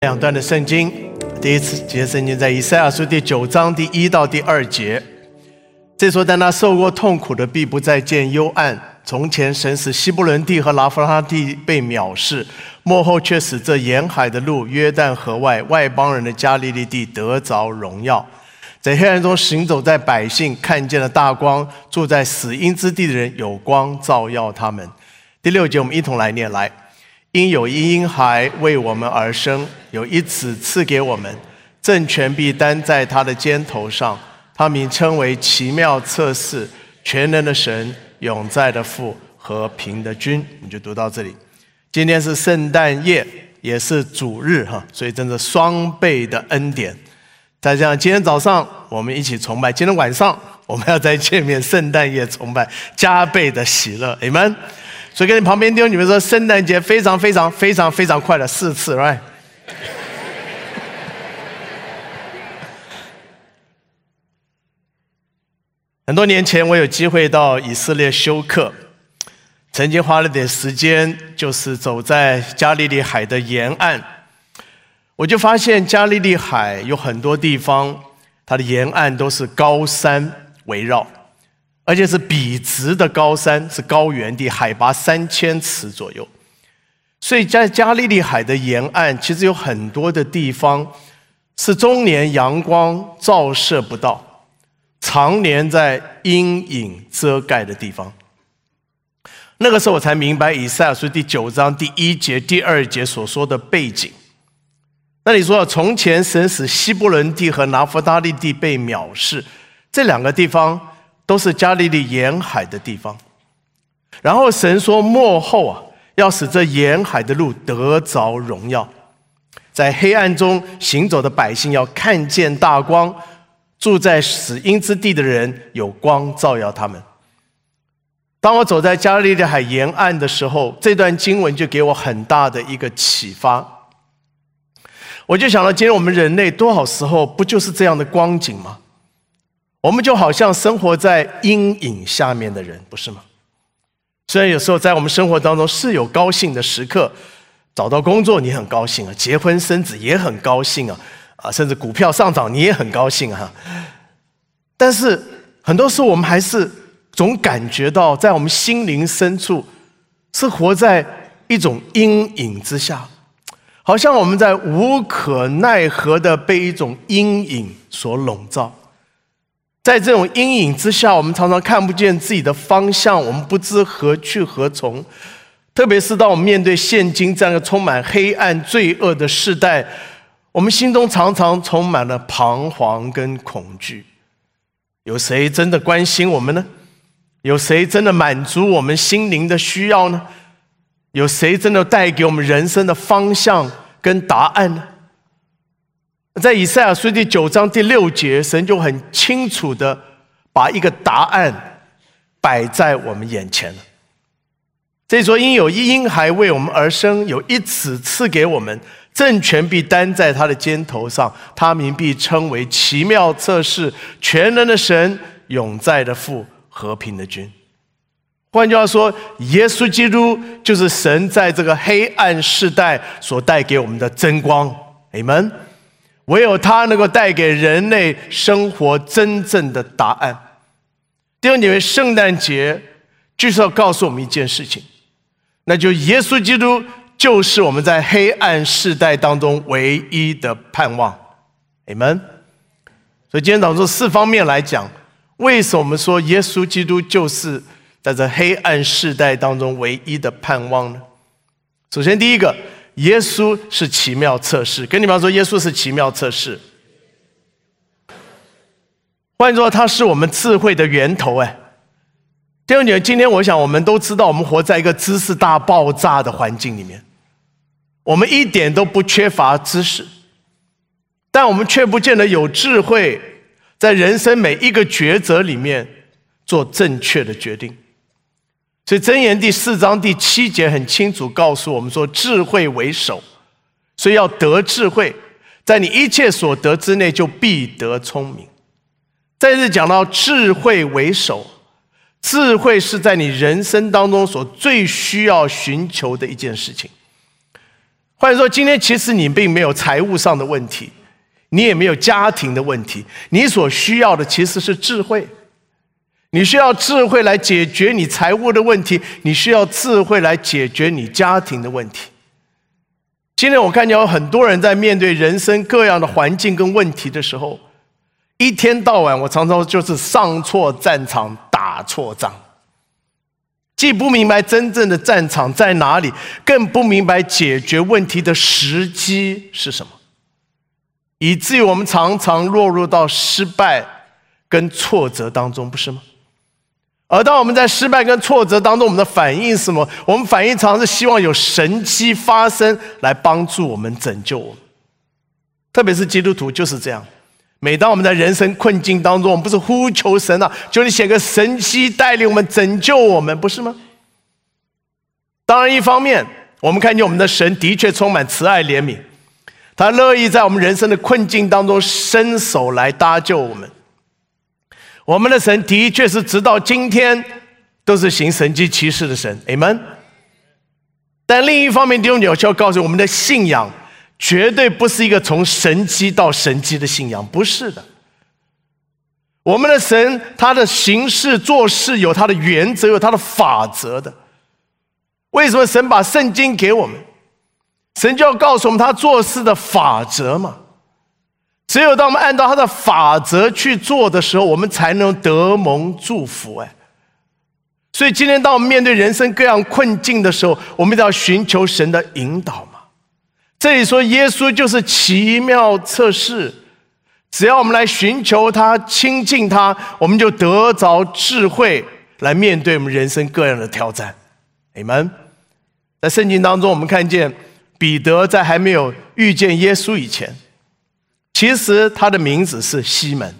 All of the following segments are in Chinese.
两段的圣经，第一次节圣经在以赛亚书第九章第一到第二节。这说，但那受过痛苦的，必不再见幽暗。从前神使希伯伦地和拿弗拉地被藐视，幕后却使这沿海的路、约旦河外外邦人的加利利地得着荣耀。在黑暗中行走在百姓看见了大光，住在死荫之地的人有光照耀他们。第六节，我们一同来念来。因有一婴孩为我们而生，有一子赐给我们，政权必担在他的肩头上。他名称为奇妙测试、全能的神、永在的父、和平的君。我们就读到这里。今天是圣诞夜，也是主日哈，所以真的双倍的恩典。再这样，今天早上我们一起崇拜，今天晚上我们要再见面，圣诞夜崇拜，加倍的喜乐，amen。所以跟你旁边弟兄，你们说圣诞节非常非常非常非常快的四次，right？很多年前，我有机会到以色列修课，曾经花了点时间，就是走在加利利海的沿岸，我就发现加利利海有很多地方，它的沿岸都是高山围绕。而且是笔直的高山，是高原地，海拔三千尺左右。所以在加利利海的沿岸，其实有很多的地方是终年阳光照射不到，常年在阴影遮盖的地方。那个时候我才明白以赛亚书第九章第一节、第二节所说的背景。那你说，从前神使希伯伦地和拿弗达利地被藐视，这两个地方。都是加利利沿海的地方，然后神说末后啊，要使这沿海的路得着荣耀，在黑暗中行走的百姓要看见大光，住在死荫之地的人有光照耀他们。当我走在加利利海沿岸的时候，这段经文就给我很大的一个启发。我就想到，今天我们人类多少时候不就是这样的光景吗？我们就好像生活在阴影下面的人，不是吗？虽然有时候在我们生活当中是有高兴的时刻，找到工作你很高兴啊，结婚生子也很高兴啊，啊，甚至股票上涨你也很高兴哈。但是很多时候我们还是总感觉到，在我们心灵深处是活在一种阴影之下，好像我们在无可奈何的被一种阴影所笼罩。在这种阴影之下，我们常常看不见自己的方向，我们不知何去何从。特别是当我们面对现今这样一个充满黑暗、罪恶的时代，我们心中常常充满了彷徨跟恐惧。有谁真的关心我们呢？有谁真的满足我们心灵的需要呢？有谁真的带给我们人生的方向跟答案呢？在以赛亚书第九章第六节，神就很清楚的把一个答案摆在我们眼前了。这说：“因有一婴孩为我们而生，有一子赐给我们，政权必担在他的肩头上，他名必称为奇妙测试、全能的神、永在的父、和平的君。”换句话说，耶稣基督就是神在这个黑暗世代所带给我们的真光。你们。唯有他能够带给人类生活真正的答案。弟兄姐妹，圣诞节就是要告诉我们一件事情，那就耶稣基督就是我们在黑暗世代当中唯一的盼望。你们，所以今天早上四方面来讲，为什么我们说耶稣基督就是在这黑暗世代当中唯一的盼望呢？首先，第一个。耶稣是奇妙测试，跟你们说，耶稣是奇妙测试。换句话说，他是我们智慧的源头。哎，弟兄姐妹，今天我想，我们都知道，我们活在一个知识大爆炸的环境里面，我们一点都不缺乏知识，但我们却不见得有智慧，在人生每一个抉择里面做正确的决定。所以《箴言》第四章第七节很清楚告诉我们说：“智慧为首，所以要得智慧，在你一切所得之内，就必得聪明。”再次讲到智慧为首，智慧是在你人生当中所最需要寻求的一件事情。或者说，今天其实你并没有财务上的问题，你也没有家庭的问题，你所需要的其实是智慧。你需要智慧来解决你财务的问题，你需要智慧来解决你家庭的问题。今天我看见有很多人在面对人生各样的环境跟问题的时候，一天到晚我常常就是上错战场，打错仗。既不明白真正的战场在哪里，更不明白解决问题的时机是什么，以至于我们常常落入到失败跟挫折当中，不是吗？而当我们在失败跟挫折当中，我们的反应是什么？我们反应常常是希望有神迹发生来帮助我们、拯救我们。特别是基督徒就是这样。每当我们在人生困境当中，我们不是呼求神啊，求你写个神迹带领我们、拯救我们，不是吗？当然，一方面我们看见我们的神的确充满慈爱怜悯，他乐意在我们人生的困境当中伸手来搭救我们。我们的神的确是直到今天都是行神迹奇事的神，Amen。但另一方面，弟兄姐妹要告诉我们的信仰绝对不是一个从神迹到神迹的信仰，不是的。我们的神他的行事做事有他的原则，有他的法则的。为什么神把圣经给我们？神就要告诉我们他做事的法则嘛。只有当我们按照他的法则去做的时候，我们才能得蒙祝福。哎，所以今天当我们面对人生各样困境的时候，我们一定要寻求神的引导嘛。这里说耶稣就是奇妙测试，只要我们来寻求他、亲近他，我们就得着智慧来面对我们人生各样的挑战。你们在圣经当中，我们看见彼得在还没有遇见耶稣以前。其实他的名字是西门。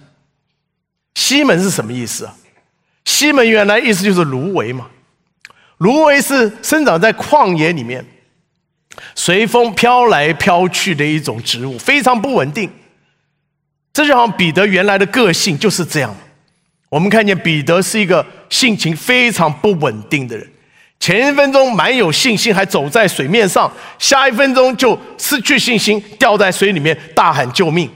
西门是什么意思啊？西门原来意思就是芦苇嘛。芦苇是生长在旷野里面，随风飘来飘去的一种植物，非常不稳定。这就好像彼得原来的个性就是这样。我们看见彼得是一个性情非常不稳定的人。前一分钟蛮有信心，还走在水面上；下一分钟就失去信心，掉在水里面，大喊救命。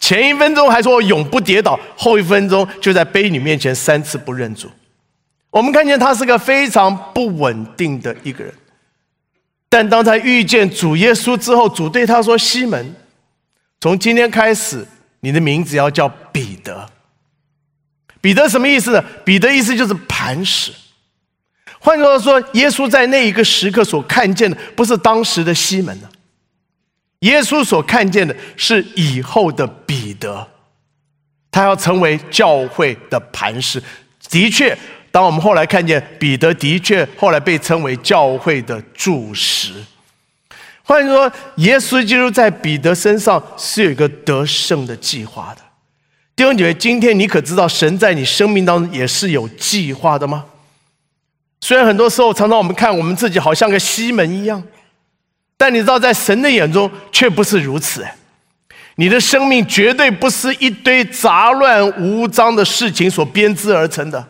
前一分钟还说永不跌倒，后一分钟就在悲女面前三次不认主。我们看见他是个非常不稳定的一个人。但当他遇见主耶稣之后，主对他说：“西门，从今天开始，你的名字要叫彼得。”彼得什么意思呢？彼得意思就是磐石。换句话说，耶稣在那一个时刻所看见的，不是当时的西门呢。耶稣所看见的是以后的彼得，他要成为教会的磐石。的确，当我们后来看见彼得，的确后来被称为教会的柱石。换句话说，耶稣基督在彼得身上是有一个得胜的计划的。弟兄姐妹，今天你可知道，神在你生命当中也是有计划的吗？虽然很多时候，常常我们看我们自己好像个西门一样，但你知道，在神的眼中却不是如此。你的生命绝对不是一堆杂乱无章的事情所编织而成的。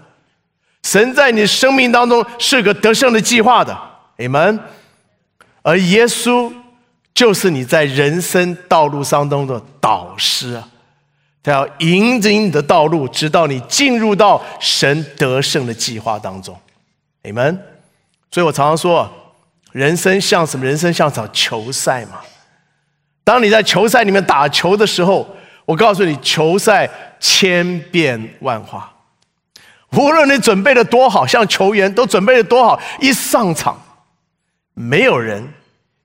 神在你生命当中是个得胜的计划的，你们，而耶稣就是你在人生道路当中的导师啊，他要引领你的道路，直到你进入到神得胜的计划当中。你们，所以我常常说，人生像什么？人生像场球赛嘛。当你在球赛里面打球的时候，我告诉你，球赛千变万化。无论你准备的多好，像球员都准备的多好，一上场，没有人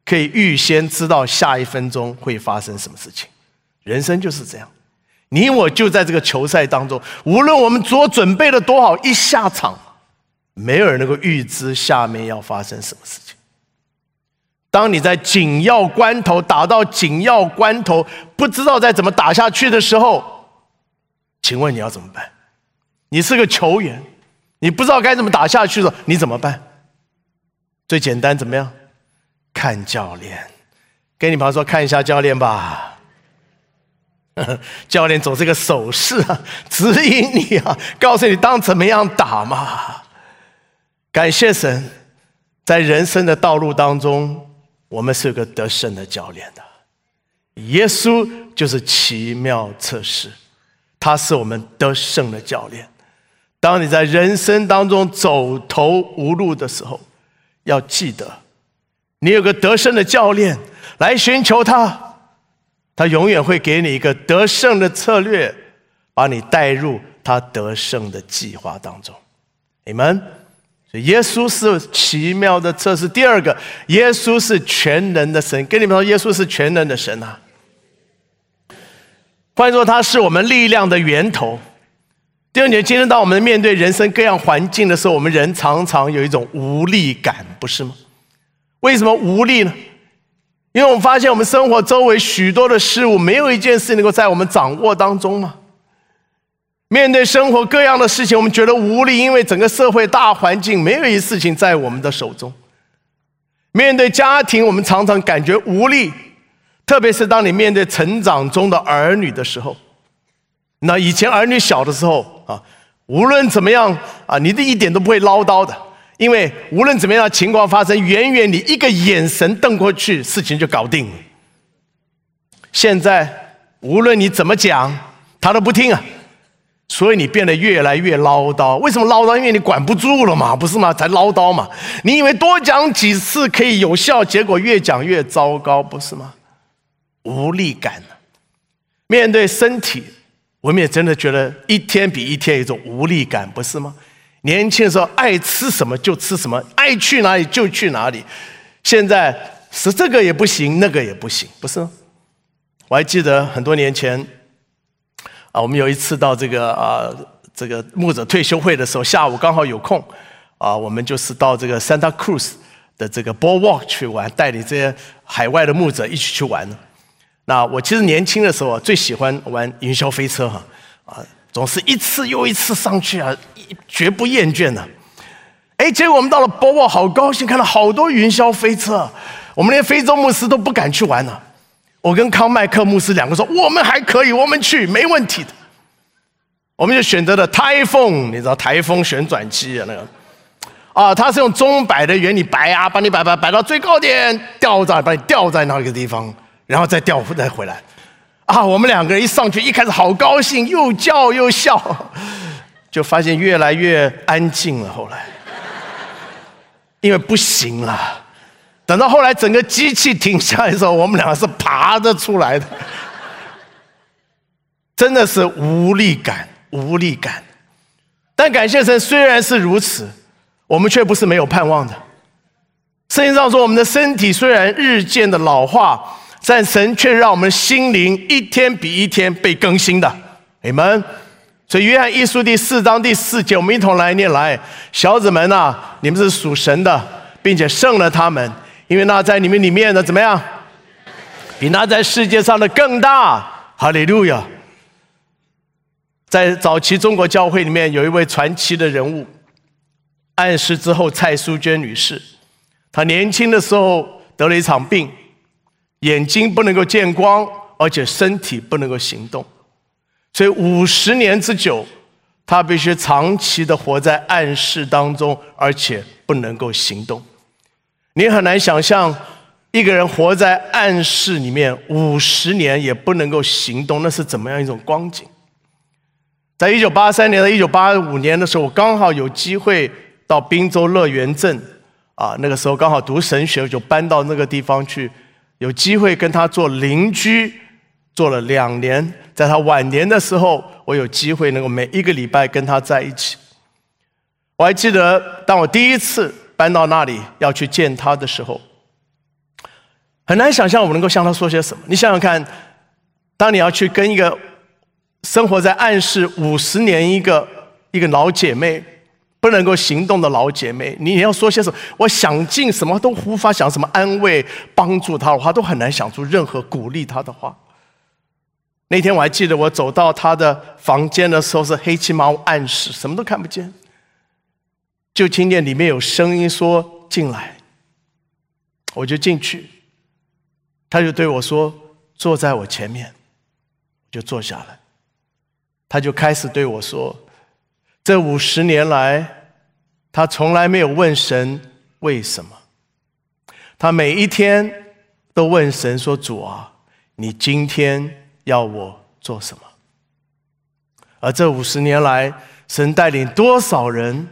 可以预先知道下一分钟会发生什么事情。人生就是这样，你我就在这个球赛当中，无论我们所准备的多好，一下场。没有人能够预知下面要发生什么事情。当你在紧要关头打到紧要关头，不知道再怎么打下去的时候，请问你要怎么办？你是个球员，你不知道该怎么打下去了，你怎么办？最简单怎么样？看教练，跟你朋友说看一下教练吧。教练总是个手势啊，指引你啊，告诉你当怎么样打嘛。感谢神，在人生的道路当中，我们是有个得胜的教练的。耶稣就是奇妙测试，他是我们得胜的教练。当你在人生当中走投无路的时候，要记得，你有个得胜的教练来寻求他，他永远会给你一个得胜的策略，把你带入他得胜的计划当中。你们，所以耶稣是奇妙的测试。第二个，耶稣是全能的神。跟你们说，耶稣是全能的神啊。换言说，他是我们力量的源头。第二点，今天当我们面对人生各样环境的时候，我们人常常有一种无力感，不是吗？为什么无力呢？因为我们发现我们生活周围许多的事物，没有一件事能够在我们掌握当中吗？面对生活各样的事情，我们觉得无力，因为整个社会大环境没有一事情在我们的手中。面对家庭，我们常常感觉无力。特别是当你面对成长中的儿女的时候，那以前儿女小的时候啊，无论怎么样啊，你的一点都不会唠叨的，因为无论怎么样情况发生，远远你一个眼神瞪过去，事情就搞定了。现在无论你怎么讲，他都不听啊，所以你变得越来越唠叨。为什么唠叨？因为你管不住了嘛，不是吗？才唠叨嘛。你以为多讲几次可以有效，结果越讲越糟糕，不是吗？无力感？面对身体，我们也真的觉得一天比一天有种无力感，不是吗？年轻的时候爱吃什么就吃什么，爱去哪里就去哪里。现在是这个也不行，那个也不行，不是吗？我还记得很多年前啊，我们有一次到这个啊这个牧者退休会的时候，下午刚好有空啊，我们就是到这个 Santa Cruz 的这个 Boardwalk 去玩，带领这些海外的牧者一起去玩呢。那我其实年轻的时候最喜欢玩云霄飞车哈，啊，总是一次又一次上去啊，绝不厌倦呢。哎，结果我们到了波沃，好高兴，看到好多云霄飞车，我们连非洲牧师都不敢去玩呢。我跟康麦克牧师两个说，我们还可以，我们去没问题的。我们就选择了台风，你知道台风旋转机啊那个，啊，它是用钟摆的原理摆啊，把你摆摆摆到最高点，吊在把你吊在那个地方。然后再吊再回来，啊！我们两个人一上去，一开始好高兴，又叫又笑，就发现越来越安静了。后来，因为不行了，等到后来整个机器停下来的时候，我们两个是爬着出来的，真的是无力感，无力感。但感谢神，虽然是如此，我们却不是没有盼望的。圣经上说，我们的身体虽然日渐的老化。但神却让我们心灵一天比一天被更新的，你们。所以约翰一书第四章第四节，我们一同来念来，小子们呐，你们是属神的，并且胜了他们，因为那在你们里面的怎么样，比那在世界上的更大。哈利路亚。在早期中国教会里面，有一位传奇的人物，暗示之后蔡淑娟女士，她年轻的时候得了一场病。眼睛不能够见光，而且身体不能够行动，所以五十年之久，他必须长期的活在暗室当中，而且不能够行动。你很难想象一个人活在暗室里面五十年也不能够行动，那是怎么样一种光景？在一九八三年到一九八五年的时候，我刚好有机会到滨州乐园镇啊，那个时候刚好读神学，就搬到那个地方去。有机会跟他做邻居，做了两年。在他晚年的时候，我有机会能够每一个礼拜跟他在一起。我还记得，当我第一次搬到那里要去见他的时候，很难想象我能够向他说些什么。你想想看，当你要去跟一个生活在暗室五十年一个一个老姐妹。不能够行动的老姐妹，你要说些什么？我想尽什么都无法想什么安慰、帮助她的话，都很难想出任何鼓励她的话。那天我还记得，我走到她的房间的时候是黑漆麻暗室，什么都看不见，就听见里面有声音说：“进来。”我就进去，他就对我说：“坐在我前面。”就坐下来，他就开始对我说。这五十年来，他从来没有问神为什么，他每一天都问神说：“主啊，你今天要我做什么？”而这五十年来，神带领多少人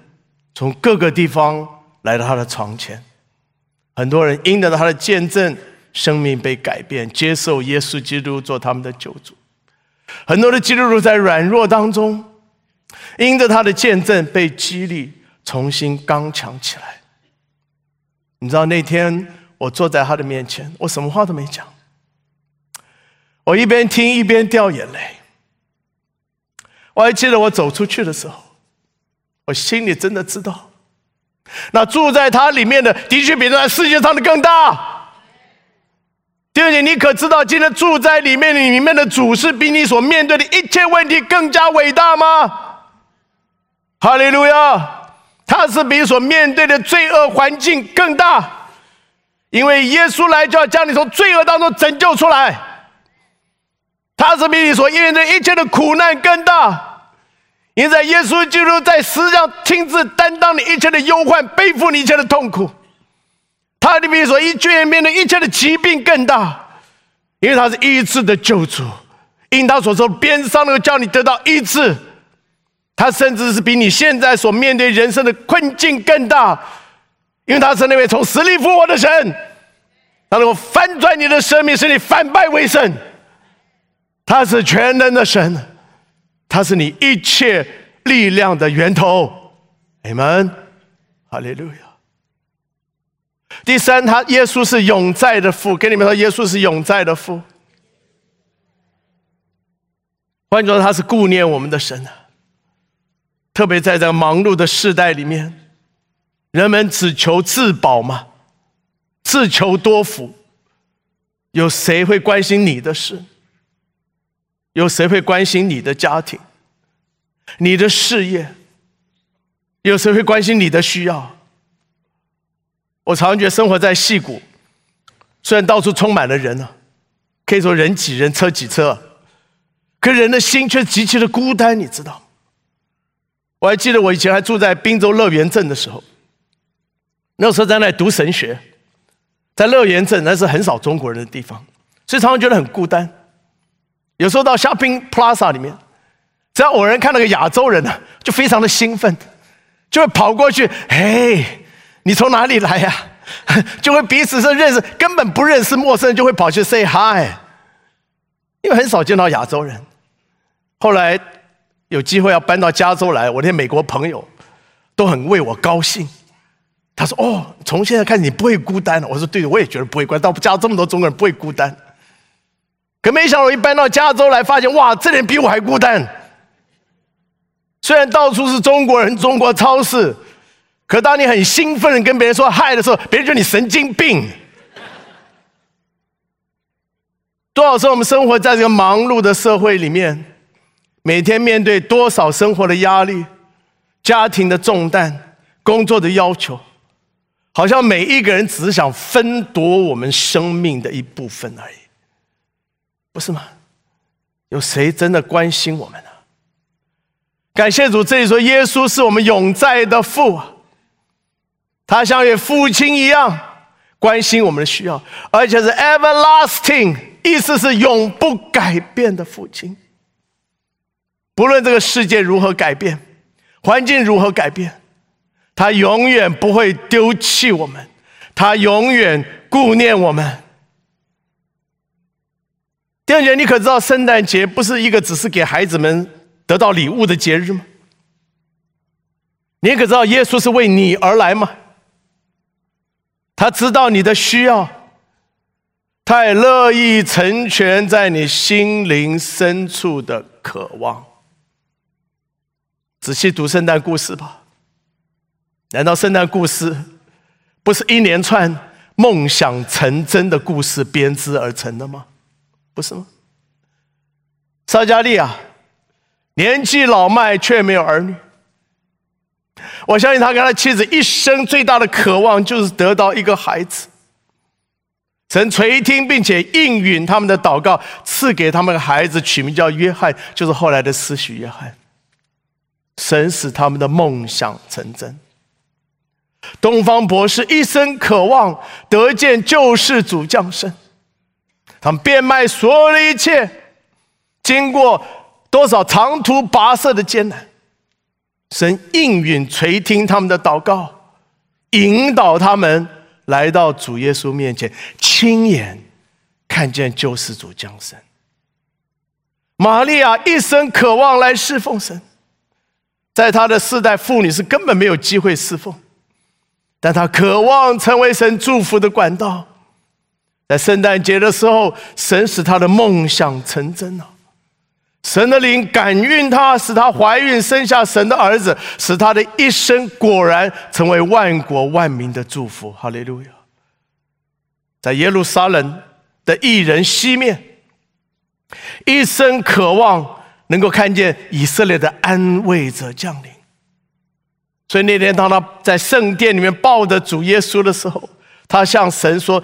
从各个地方来到他的床前，很多人因着他的见证，生命被改变，接受耶稣基督做他们的救主。很多的基督徒在软弱当中，因着他的见证被激励，重新刚强起来。你知道那天我坐在他的面前，我什么话都没讲，我一边听一边掉眼泪。我还记得我走出去的时候，我心里真的知道，那住在他里面的的确比在世界上的更大。弟兄姐，你可知道今天住在里面里面的主是比你所面对的一切问题更加伟大吗？哈利路亚。他是比所面对的罪恶环境更大，因为耶稣来就要将你从罪恶当中拯救出来。他是比你所面对一切的苦难更大，因在耶稣基督在世上亲自担当你一切的忧患，背负你一切的痛苦。他比你所一切面对一切的疾病更大，因为他是医治的救主，因他所说边上那个叫你得到医治。他甚至是比你现在所面对人生的困境更大，因为他是那位从死里复活的神，他能够翻转你的生命，使你反败为胜。他是全能的神，他是你一切力量的源头。阿门，哈利路亚。第三，他耶稣是永在的父，跟你们说，耶稣是永在的父。换句话说，他是顾念我们的神啊。特别在这忙碌的时代里面，人们只求自保嘛，自求多福。有谁会关心你的事？有谁会关心你的家庭、你的事业？有谁会关心你的需要？我常常觉得生活在戏谷，虽然到处充满了人呢，可以说人挤人、车挤车，可人的心却极其的孤单，你知道吗？我还记得我以前还住在滨州乐园镇的时候，那时候在那里读神学，在乐园镇那是很少中国人的地方，所以常常觉得很孤单。有时候到 Shopping Plaza 里面，只要偶然看到个亚洲人呢，就非常的兴奋，就会跑过去，嘿，你从哪里来呀？就会彼此是认识，根本不认识陌生人就会跑去 say hi，因为很少见到亚洲人。后来。有机会要搬到加州来，我那美国朋友都很为我高兴。他说：“哦，从现在开始你不会孤单了。”我说：“对，我也觉得不会孤单。到加州这么多中国人不会孤单。”可没想到我一搬到加州来，发现哇，这人比我还孤单。虽然到处是中国人，中国超市，可当你很兴奋跟别人说嗨的时候，别人觉得你神经病。多少时候我们生活在这个忙碌的社会里面？每天面对多少生活的压力、家庭的重担、工作的要求，好像每一个人只是想分夺我们生命的一部分而已，不是吗？有谁真的关心我们呢？感谢主，这里说耶稣是我们永在的父，他像与父亲一样关心我们的需要，而且是 everlasting，意思是永不改变的父亲。不论这个世界如何改变，环境如何改变，他永远不会丢弃我们，他永远顾念我们。丁姐，你可知道圣诞节不是一个只是给孩子们得到礼物的节日吗？你可知道耶稣是为你而来吗？他知道你的需要，他也乐意成全在你心灵深处的渴望。仔细读圣诞故事吧。难道圣诞故事不是一连串梦想成真的故事编织而成的吗？不是吗？撒加利亚年纪老迈却没有儿女。我相信他跟他妻子一生最大的渴望就是得到一个孩子。曾垂听并且应允他们的祷告，赐给他们的孩子取名叫约翰，就是后来的施洗约翰。神使他们的梦想成真。东方博士一生渴望得见救世主降生，他们变卖所有的一切，经过多少长途跋涉的艰难，神应允垂听他们的祷告，引导他们来到主耶稣面前，亲眼看见救世主降生。玛利亚一生渴望来侍奉神，在她的世代，妇女是根本没有机会侍奉。但他渴望成为神祝福的管道，在圣诞节的时候，神使他的梦想成真了。神的灵感孕他，使他怀孕生下神的儿子，使他的一生果然成为万国万民的祝福。哈利路亚！在耶路撒冷的一人西面，一生渴望能够看见以色列的安慰者降临。所以那天，当他在圣殿里面抱着主耶稣的时候，他向神说：“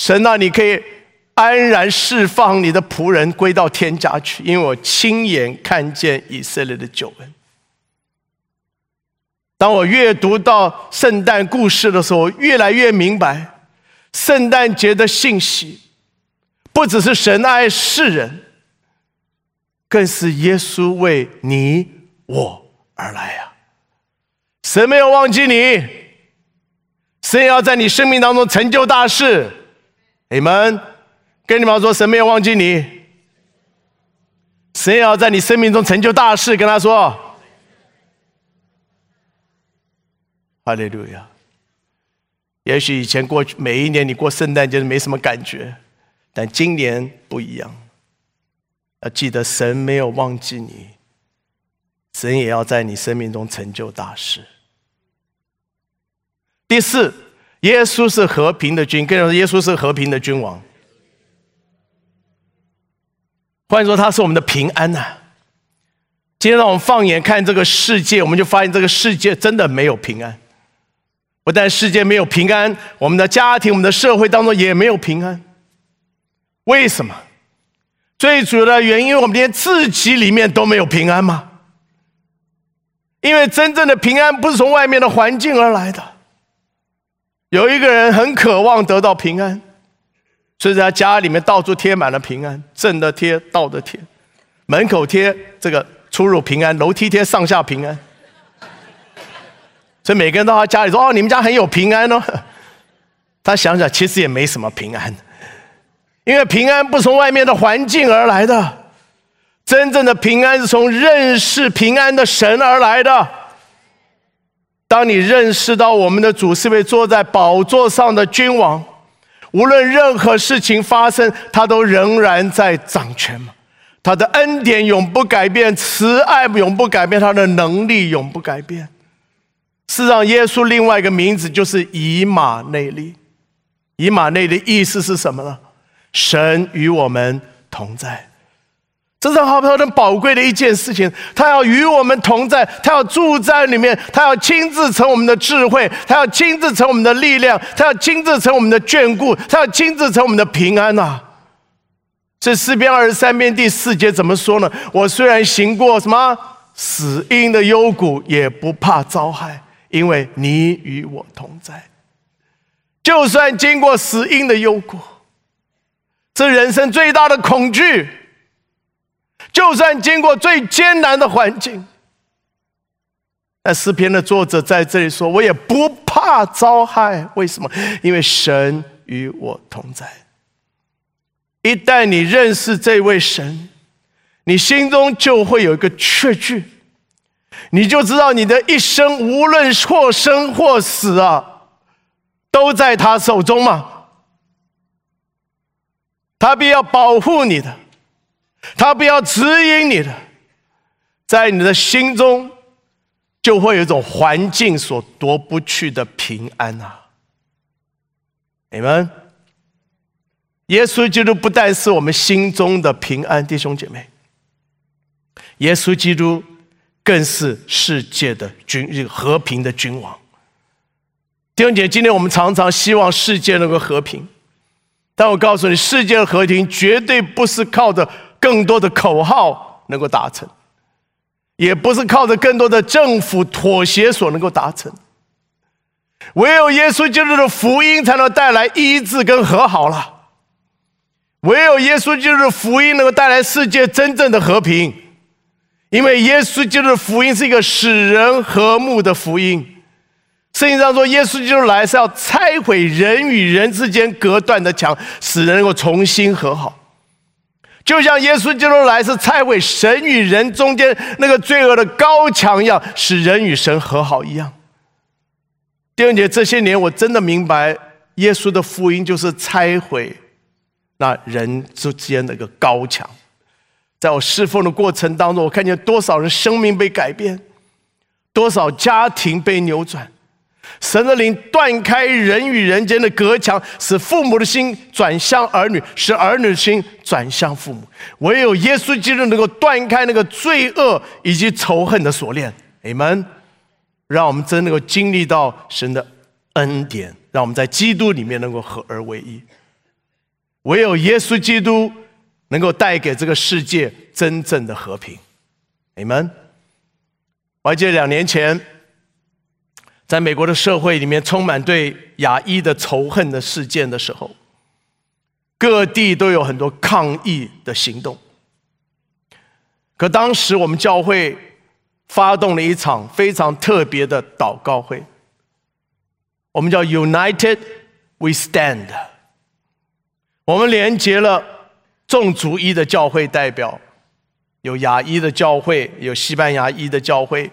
神啊，你可以安然释放你的仆人归到天家去，因为我亲眼看见以色列的救恩。”当我阅读到圣诞故事的时候，越来越明白，圣诞节的信息不只是神爱世人，更是耶稣为你我而来呀。神没有忘记你，神要在你生命当中成就大事。你们跟你们说，神没有忘记你，神也要在你生命中成就大事。跟他说，哈利路亚。也许以前过去每一年你过圣诞节没什么感觉，但今年不一样。要记得，神没有忘记你。神也要在你生命中成就大事。第四，耶稣是和平的君，跟人说，耶稣是和平的君王。换言说，他是我们的平安呐。今天让我们放眼看这个世界，我们就发现这个世界真的没有平安。不但世界没有平安，我们的家庭、我们的社会当中也没有平安。为什么？最主要的原因，我们连自己里面都没有平安吗？因为真正的平安不是从外面的环境而来的。有一个人很渴望得到平安，所以在家里面到处贴满了平安，正的贴，倒的贴，门口贴这个出入平安，楼梯贴上下平安。所以每个人到他家里说：“哦，你们家很有平安哦。” 他想想，其实也没什么平安，因为平安不从外面的环境而来的。真正的平安是从认识平安的神而来的。当你认识到我们的主是位坐在宝座上的君王，无论任何事情发生，他都仍然在掌权嘛？他的恩典永不改变，慈爱永不改变，他的能力永不改变。是让耶稣另外一个名字就是以马内利。以马内利意思是什么呢？神与我们同在。这是好好的宝贵的一件事情，他要与我们同在，他要住在里面，他要亲自成我们的智慧，他要亲自成我们的力量，他要亲自成我们的眷顾，他要亲自成我们的平安呐。这诗篇二十三篇第四节怎么说呢？我虽然行过什么死荫的幽谷，也不怕遭害，因为你与我同在。就算经过死荫的幽谷，这人生最大的恐惧。就算经过最艰难的环境，那诗篇的作者在这里说：“我也不怕遭害。”为什么？因为神与我同在。一旦你认识这位神，你心中就会有一个确据，你就知道你的一生无论或生或死啊，都在他手中嘛。他必要保护你的。他不要指引你的，在你的心中就会有一种环境所夺不去的平安啊！你们，耶稣基督不但是我们心中的平安，弟兄姐妹，耶稣基督更是世界的君，和平的君王。弟兄姐，今天我们常常希望世界能够和平，但我告诉你，世界和平绝对不是靠着。更多的口号能够达成，也不是靠着更多的政府妥协所能够达成。唯有耶稣基督的福音才能带来医治跟和好了。唯有耶稣基督的福音能够带来世界真正的和平，因为耶稣基督的福音是一个使人和睦的福音。圣经上说，耶稣基督来是要拆毁人与人之间隔断的墙，使人能够重新和好。就像耶稣基督来是拆毁神与人中间那个罪恶的高墙一样，使人与神和好一样。第二节，这些年我真的明白，耶稣的福音就是拆毁那人之间的一个高墙。在我侍奉的过程当中，我看见多少人生命被改变，多少家庭被扭转。神的灵断开人与人间的隔墙，使父母的心转向儿女，使儿女的心转向父母。唯有耶稣基督能够断开那个罪恶以及仇恨的锁链。你们，让我们真能够经历到神的恩典，让我们在基督里面能够合而为一。唯有耶稣基督能够带给这个世界真正的和平。你们，我还记得两年前。在美国的社会里面，充满对亚裔的仇恨的事件的时候，各地都有很多抗议的行动。可当时我们教会发动了一场非常特别的祷告会，我们叫 United We Stand。我们连接了众族裔的教会代表，有亚裔的教会，有西班牙裔的教会。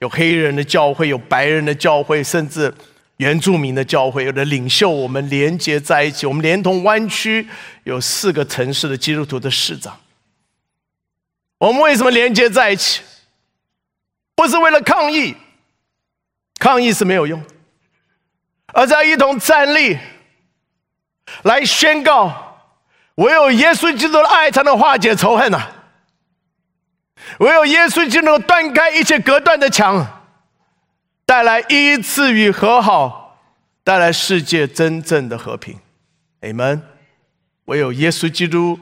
有黑人的教会，有白人的教会，甚至原住民的教会，有的领袖，我们连接在一起。我们连同湾区有四个城市的基督徒的市长。我们为什么连接在一起？不是为了抗议，抗议是没有用，而在一同站立，来宣告：唯有耶稣基督的爱才能化解仇恨呐！唯有耶稣就能断开一切隔断的墙，带来一次与和好，带来世界真正的和平。Amen。唯有耶稣基督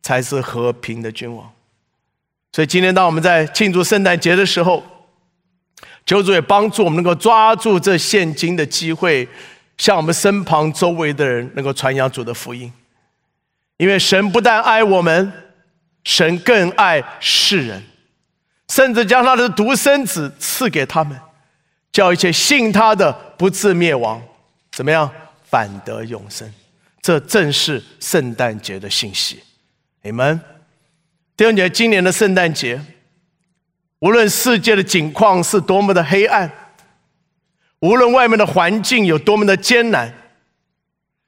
才是和平的君王。所以今天当我们在庆祝圣诞节的时候，求主也帮助我们能够抓住这现今的机会，向我们身旁周围的人能够传扬主的福音。因为神不但爱我们。神更爱世人，甚至将他的独生子赐给他们，叫一切信他的不至灭亡，怎么样？反得永生。这正是圣诞节的信息。你们弟兄姐今年的圣诞节，无论世界的景况是多么的黑暗，无论外面的环境有多么的艰难，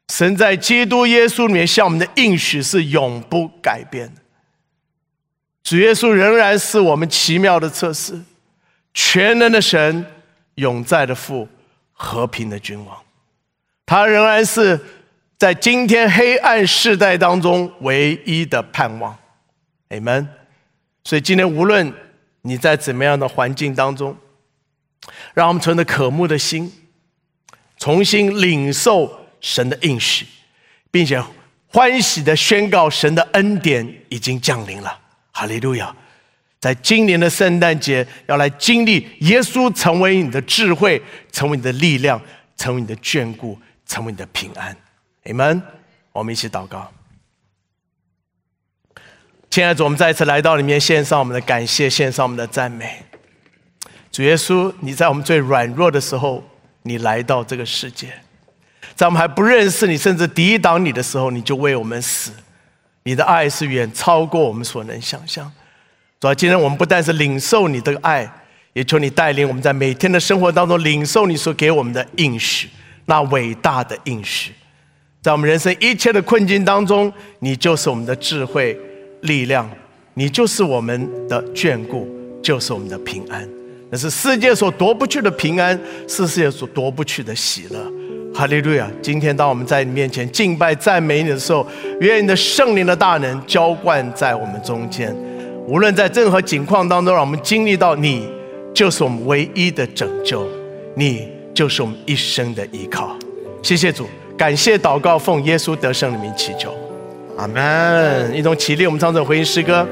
神在基督耶稣里面向我们的应许是永不改变。主耶稣仍然是我们奇妙的测试，全能的神，永在的父，和平的君王。他仍然是在今天黑暗世代当中唯一的盼望。Amen，所以今天无论你在怎么样的环境当中，让我们存着渴慕的心，重新领受神的应许，并且欢喜的宣告神的恩典已经降临了。哈利路亚！在今年的圣诞节，要来经历耶稣成为你的智慧，成为你的力量，成为你的眷顾，成为你的平安。你们，我们一起祷告。亲爱的主，我们再一次来到里面，献上我们的感谢，献上我们的赞美。主耶稣，你在我们最软弱的时候，你来到这个世界，在我们还不认识你，甚至抵挡你的时候，你就为我们死。你的爱是远超过我们所能想象。主要今天我们不但是领受你的爱，也求你带领我们在每天的生活当中领受你所给我们的应许，那伟大的应许。在我们人生一切的困境当中，你就是我们的智慧、力量，你就是我们的眷顾，就是我们的平安。那是世界所夺不去的平安，是世界所夺不去的喜乐。哈利路亚！今天当我们在你面前敬拜赞美你的时候，愿你的圣灵的大能浇灌在我们中间。无论在任何境况当中，让我们经历到你就是我们唯一的拯救，你就是我们一生的依靠。谢谢主，感谢祷告，奉耶稣得胜的名祈求，阿门。一同起立，我们唱这回应诗歌。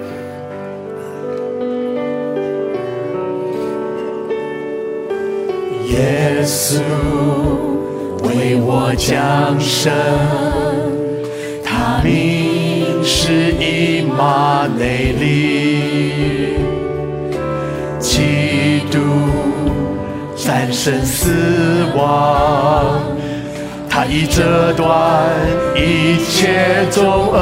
耶稣。为我降生，他名是以马内利，基督战胜死亡，他已折断一切重恶。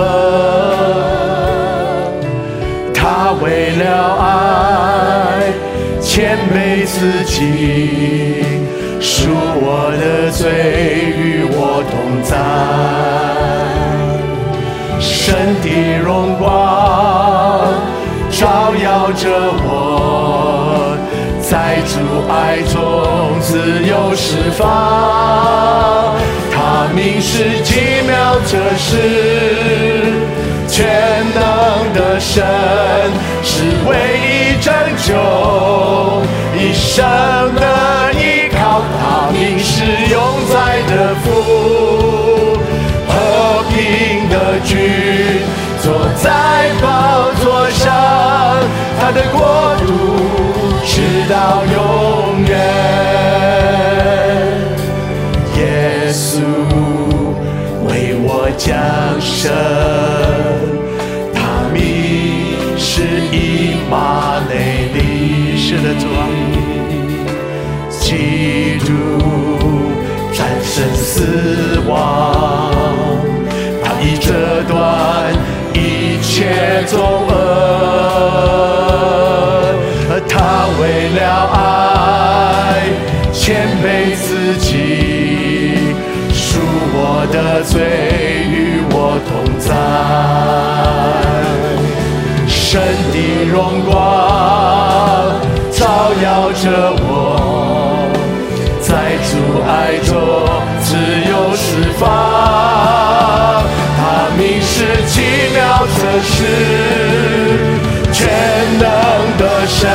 他为了爱，谦卑自己，赎我的罪，与我同在。神的荣光照耀着我，在主爱中自由释放。他名是奇妙这事。全能的神是唯一拯救，一生的福，和平的君坐在宝座上，他的国度直到永远。耶稣为我降生。马内利是的主啊，亡，他已折断一切重方。他名是奇妙测试，全能的神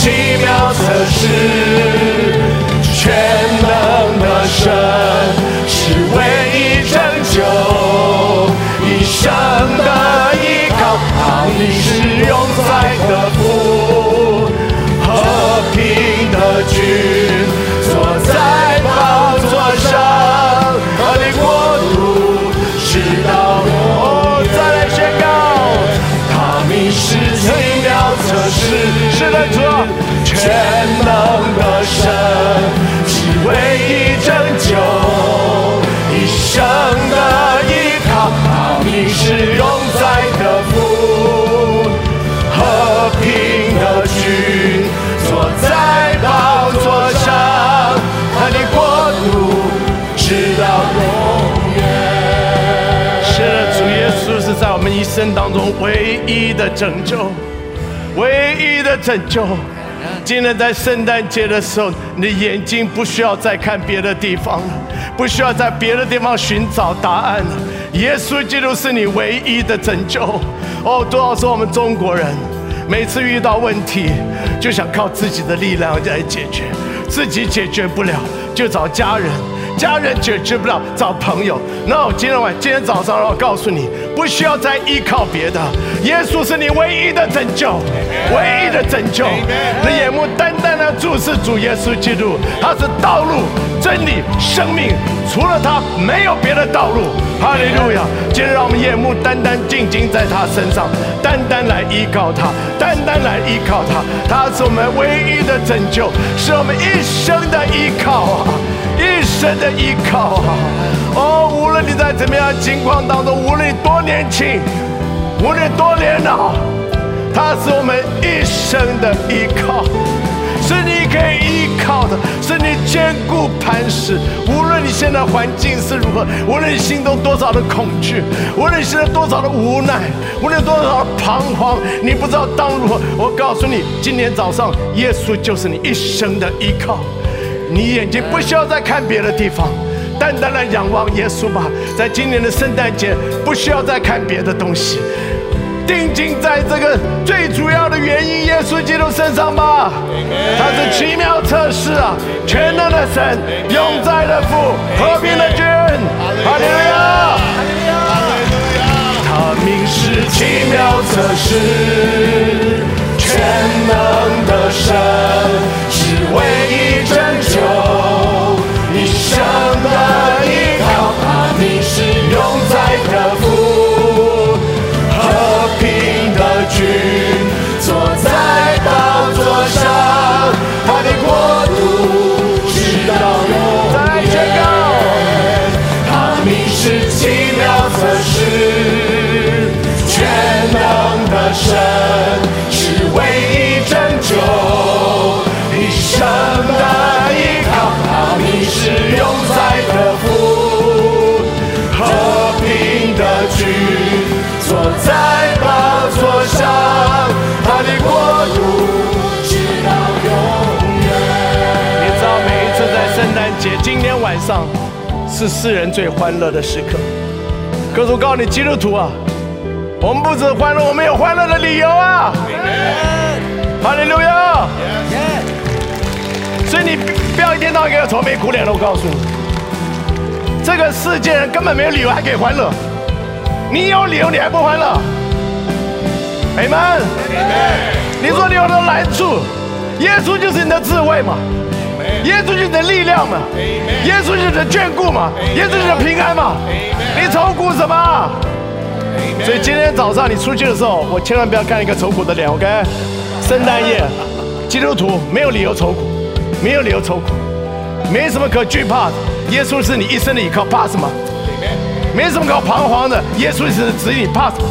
奇妙测试，全能的神是唯一拯救，一生的依靠，祂已是永在的父，和平的君坐在宝座上，他的国度直到我再来宣告，祂名是奇妙测试，是。全能的神是唯一拯救，一生的依靠，你是永在的福，和平的君坐在宝座上，他的国度直到永远。是，主耶稣是在我们一生当中唯一的拯救。唯一的拯救。今天在圣诞节的时候，你的眼睛不需要再看别的地方了，不需要在别的地方寻找答案了。耶稣基督是你唯一的拯救。哦，多少是我们中国人，每次遇到问题，就想靠自己的力量来解决，自己解决不了，就找家人。家人解决不了，找朋友。那我今天晚，今天早上，我告诉你，不需要再依靠别的，耶稣是你唯一的拯救，唯一的拯救。你眼目单单的注视主耶稣基督，他是道路、真理、生命，除了他没有别的道路。哈利路亚！今天让我们眼目单单静静在他身上，单单来依靠他，单单来依靠他。他是我们唯一的拯救，是我们一生的依靠啊！一生的依靠啊！哦，无论你在怎么样情况当中，无论你多年轻，无论多年老，他是我们一生的依靠，是你可以依靠的，是你坚固磐石。无论你现在环境是如何，无论你心中多少的恐惧，无论你现在多少的无奈，无论多少的彷徨，你不知道当如何。我告诉你，今天早上，耶稣就是你一生的依靠。你眼睛不需要再看别的地方，单单的仰望耶稣吧。在今年的圣诞节，不需要再看别的东西，定睛在这个最主要的原因——耶稣基督身上吧。他是奇妙测试啊，全能的神，永在的父，和平的君。哈利路亚！他名是奇妙测试，全能的神，是唯一拯救节，今天晚上是世人最欢乐的时刻。可是我告诉你，基督徒啊，我们不止欢乐，我们有欢乐的理由啊！哈利路亚！所以你不要一天到晚给我愁眉苦脸的。我告诉你，这个世界人根本没有理由还可以欢乐，你有理由你还不欢乐？美们，你说你有的难处，耶稣就是你的智慧嘛，耶稣就是你的力量嘛，耶稣就是你的眷顾嘛，耶稣就是你的平安嘛，你愁苦什么？所以今天早上你出去的时候，我千万不要看一个愁苦的脸，OK？圣诞夜，基督徒没有理由愁苦，没有理由愁苦，没什么可惧怕的。耶稣是你一生的依靠，怕什么？没什么可彷徨的。耶稣是指引，怕什么？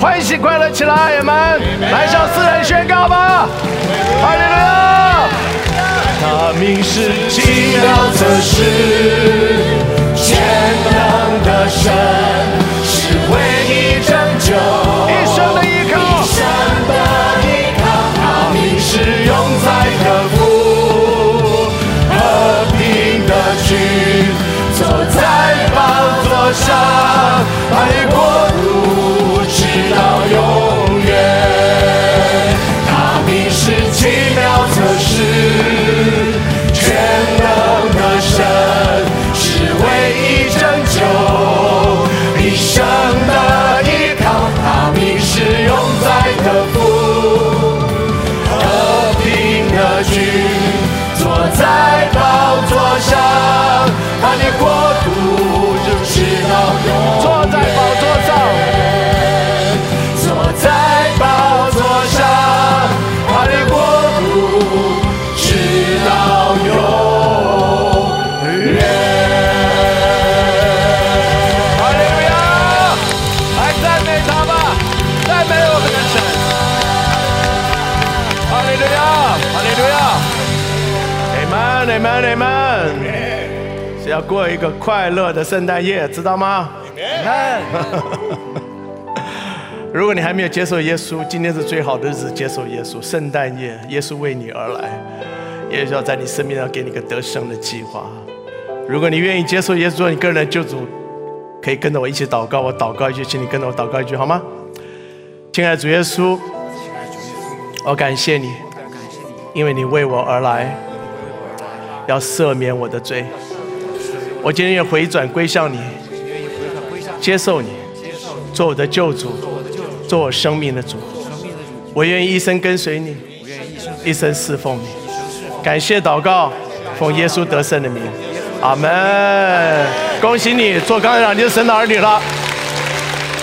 欢喜快乐起来，友们，来向世人宣告吧！哈利路亚！他名是奇妙测试，全能的神，是唯一拯救一生的依靠，一生的依靠。他名是永在的父，和平的君，坐在宝座上，他的一个快乐的圣诞夜，知道吗。如果你还没有接受耶稣，今天是最好的日子，接受耶稣。圣诞夜，耶稣为你而来，耶稣要在你生命上给你个得胜的计划。如果你愿意接受耶稣做你个人的救主，可以跟着我一起祷告。我祷告一句，请你跟着我祷告一句，好吗？亲爱的主耶稣，我感谢你，因为你为我而来，要赦免我的罪。我今天愿回转归向你，接受你，做我的救主。做我生命的主，我愿意一生跟随你，一生侍奉你。感谢祷告，奉耶稣得胜的名，阿门。恭喜你做刚才长，你是神的儿女了。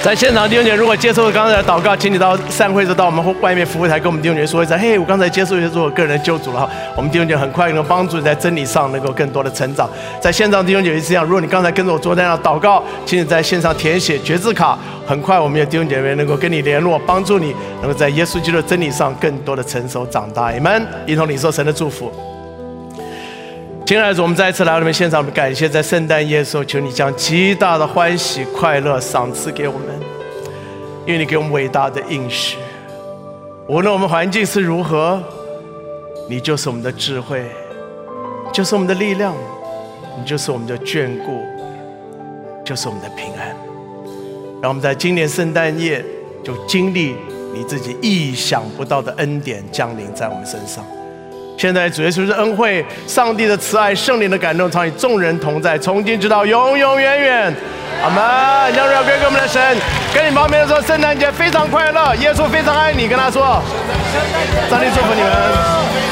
在现场弟兄姐，如果接受刚才的祷告，请你到散会时到我们外面服务台跟我们弟兄姐说一声：嘿，我刚才接受耶稣做我个人救主了。我们弟兄姐很快能帮助你在真理上能够更多的成长。在线上弟兄姐也是这样，如果你刚才跟着我坐在那祷告，请你在线上填写决志卡。很快我们有弟兄姐妹能够跟你联络，帮助你能够在耶稣基督的真理上更多的成熟长大。你们一同领受神的祝福。亲爱的主，我们再一次来到你们现场，感谢在圣诞夜的时候，求你将极大的欢喜、快乐赏赐给我们，因为你给我们伟大的应许。无论我们环境是如何，你就是我们的智慧，就是我们的力量，你就是我们的眷顾，就是我们的平安。让我们在今年圣诞夜就经历你自己意想不到的恩典降临在我们身上。现在主耶稣的恩惠，上帝的慈爱，圣灵的感动，常与众人同在，从今直到永永远远。阿门！让荣耀归给我们的神。跟你旁边说，圣诞节非常快乐，耶稣非常爱你，跟他说，上帝祝福你们。